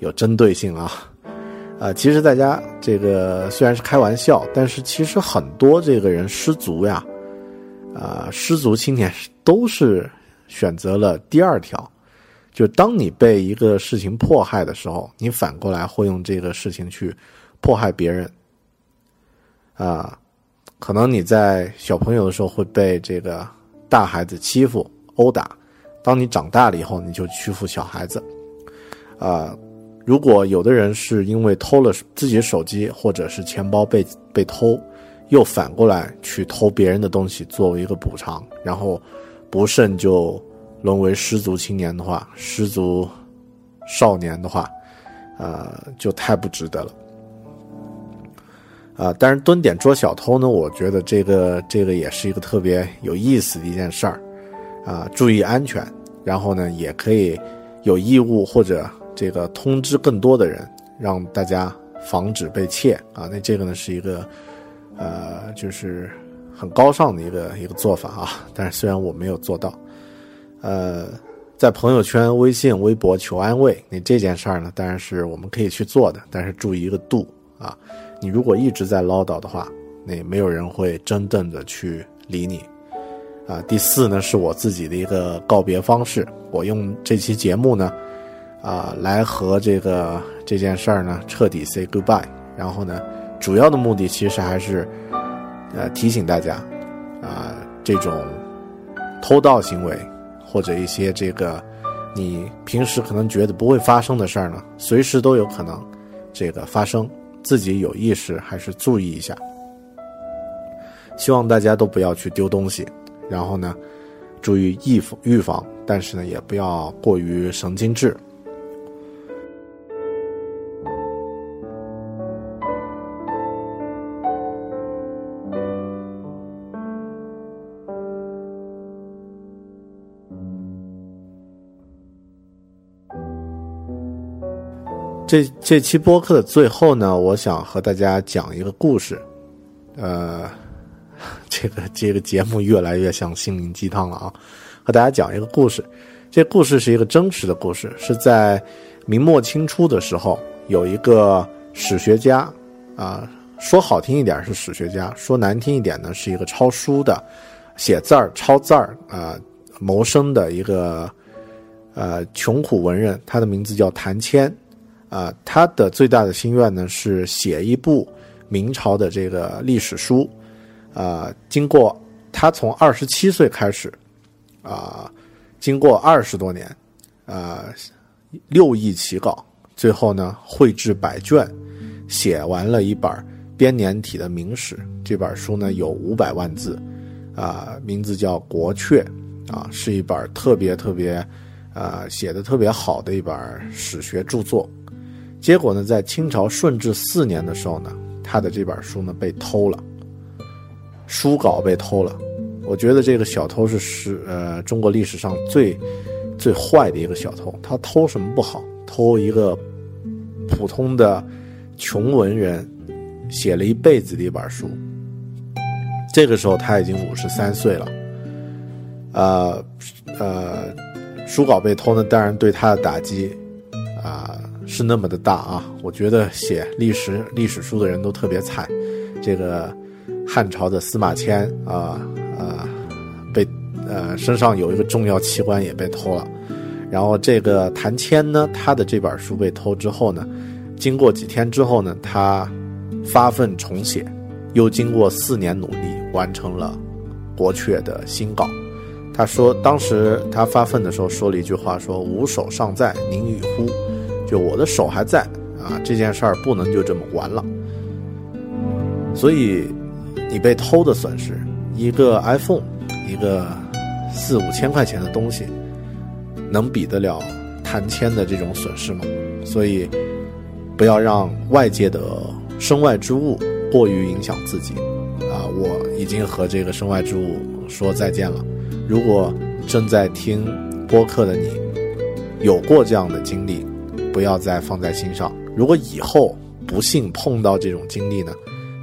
有针对性啊。啊，其实大家这个虽然是开玩笑，但是其实很多这个人失足呀。啊，失足青年都是选择了第二条，就当你被一个事情迫害的时候，你反过来会用这个事情去迫害别人。啊，可能你在小朋友的时候会被这个大孩子欺负、殴打，当你长大了以后，你就屈服小孩子。啊，如果有的人是因为偷了自己手机或者是钱包被被偷。又反过来去偷别人的东西作为一个补偿，然后不慎就沦为失足青年的话，失足少年的话，呃，就太不值得了。啊，但是蹲点捉小偷呢，我觉得这个这个也是一个特别有意思的一件事儿，啊，注意安全，然后呢，也可以有义务或者这个通知更多的人，让大家防止被窃啊。那这个呢是一个，呃，就是很高尚的一个一个做法啊。但是虽然我没有做到，呃，在朋友圈、微信、微博求安慰，那这件事儿呢，当然是我们可以去做的，但是注意一个度啊。你如果一直在唠叨的话，那没有人会真正的去理你，啊。第四呢，是我自己的一个告别方式，我用这期节目呢，啊，来和这个这件事儿呢彻底 say goodbye。然后呢，主要的目的其实还是，呃，提醒大家，啊，这种偷盗行为或者一些这个你平时可能觉得不会发生的事儿呢，随时都有可能这个发生。自己有意识还是注意一下，希望大家都不要去丢东西，然后呢，注意预防预防，但是呢，也不要过于神经质。这这期播客的最后呢，我想和大家讲一个故事，呃，这个这个节目越来越像心灵鸡汤了啊！和大家讲一个故事，这故事是一个真实的故事，是在明末清初的时候，有一个史学家啊，说好听一点是史学家，说难听一点呢，是一个抄书的、写字儿、抄字儿啊谋生的一个呃穷苦文人，他的名字叫谭谦。啊，他的最大的心愿呢是写一部明朝的这个历史书，啊，经过他从二十七岁开始，啊，经过二十多年，啊，六易起稿，最后呢绘制百卷，写完了一本编年体的明史。这本书呢有五百万字，啊，名字叫《国阙》，啊，是一本特别特别，啊，写的特别好的一本史学著作。结果呢，在清朝顺治四年的时候呢，他的这本书呢被偷了，书稿被偷了。我觉得这个小偷是史呃中国历史上最最坏的一个小偷。他偷什么不好？偷一个普通的穷文人写了一辈子的一本书。这个时候他已经五十三岁了，呃呃，书稿被偷呢，当然对他的打击啊。是那么的大啊！我觉得写历史历史书的人都特别惨。这个汉朝的司马迁啊啊，被呃身上有一个重要器官也被偷了。然后这个谭谦呢，他的这本书被偷之后呢，经过几天之后呢，他发奋重写，又经过四年努力完成了《国阙》的新稿。他说，当时他发奋的时候说了一句话，说：“吾手尚在，宁与乎？”就我的手还在啊，这件事儿不能就这么完了。所以，你被偷的损失，一个 iPhone，一个四五千块钱的东西，能比得了谭谦的这种损失吗？所以，不要让外界的身外之物过于影响自己。啊，我已经和这个身外之物说再见了。如果正在听播客的你，有过这样的经历。不要再放在心上。如果以后不幸碰到这种经历呢，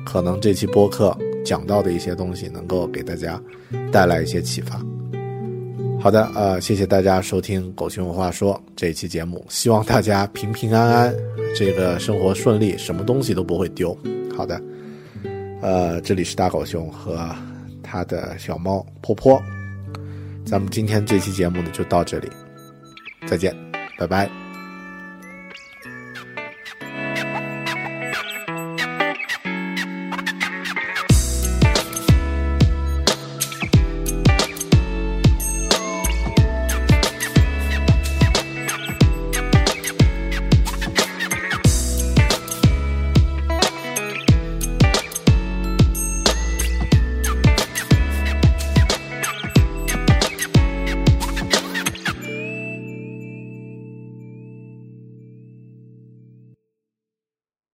可能这期播客讲到的一些东西能够给大家带来一些启发。好的，呃，谢谢大家收听《狗熊文化说》这一期节目，希望大家平平安安，这个生活顺利，什么东西都不会丢。好的，呃，这里是大狗熊和他的小猫坡坡，咱们今天这期节目呢就到这里，再见，拜拜。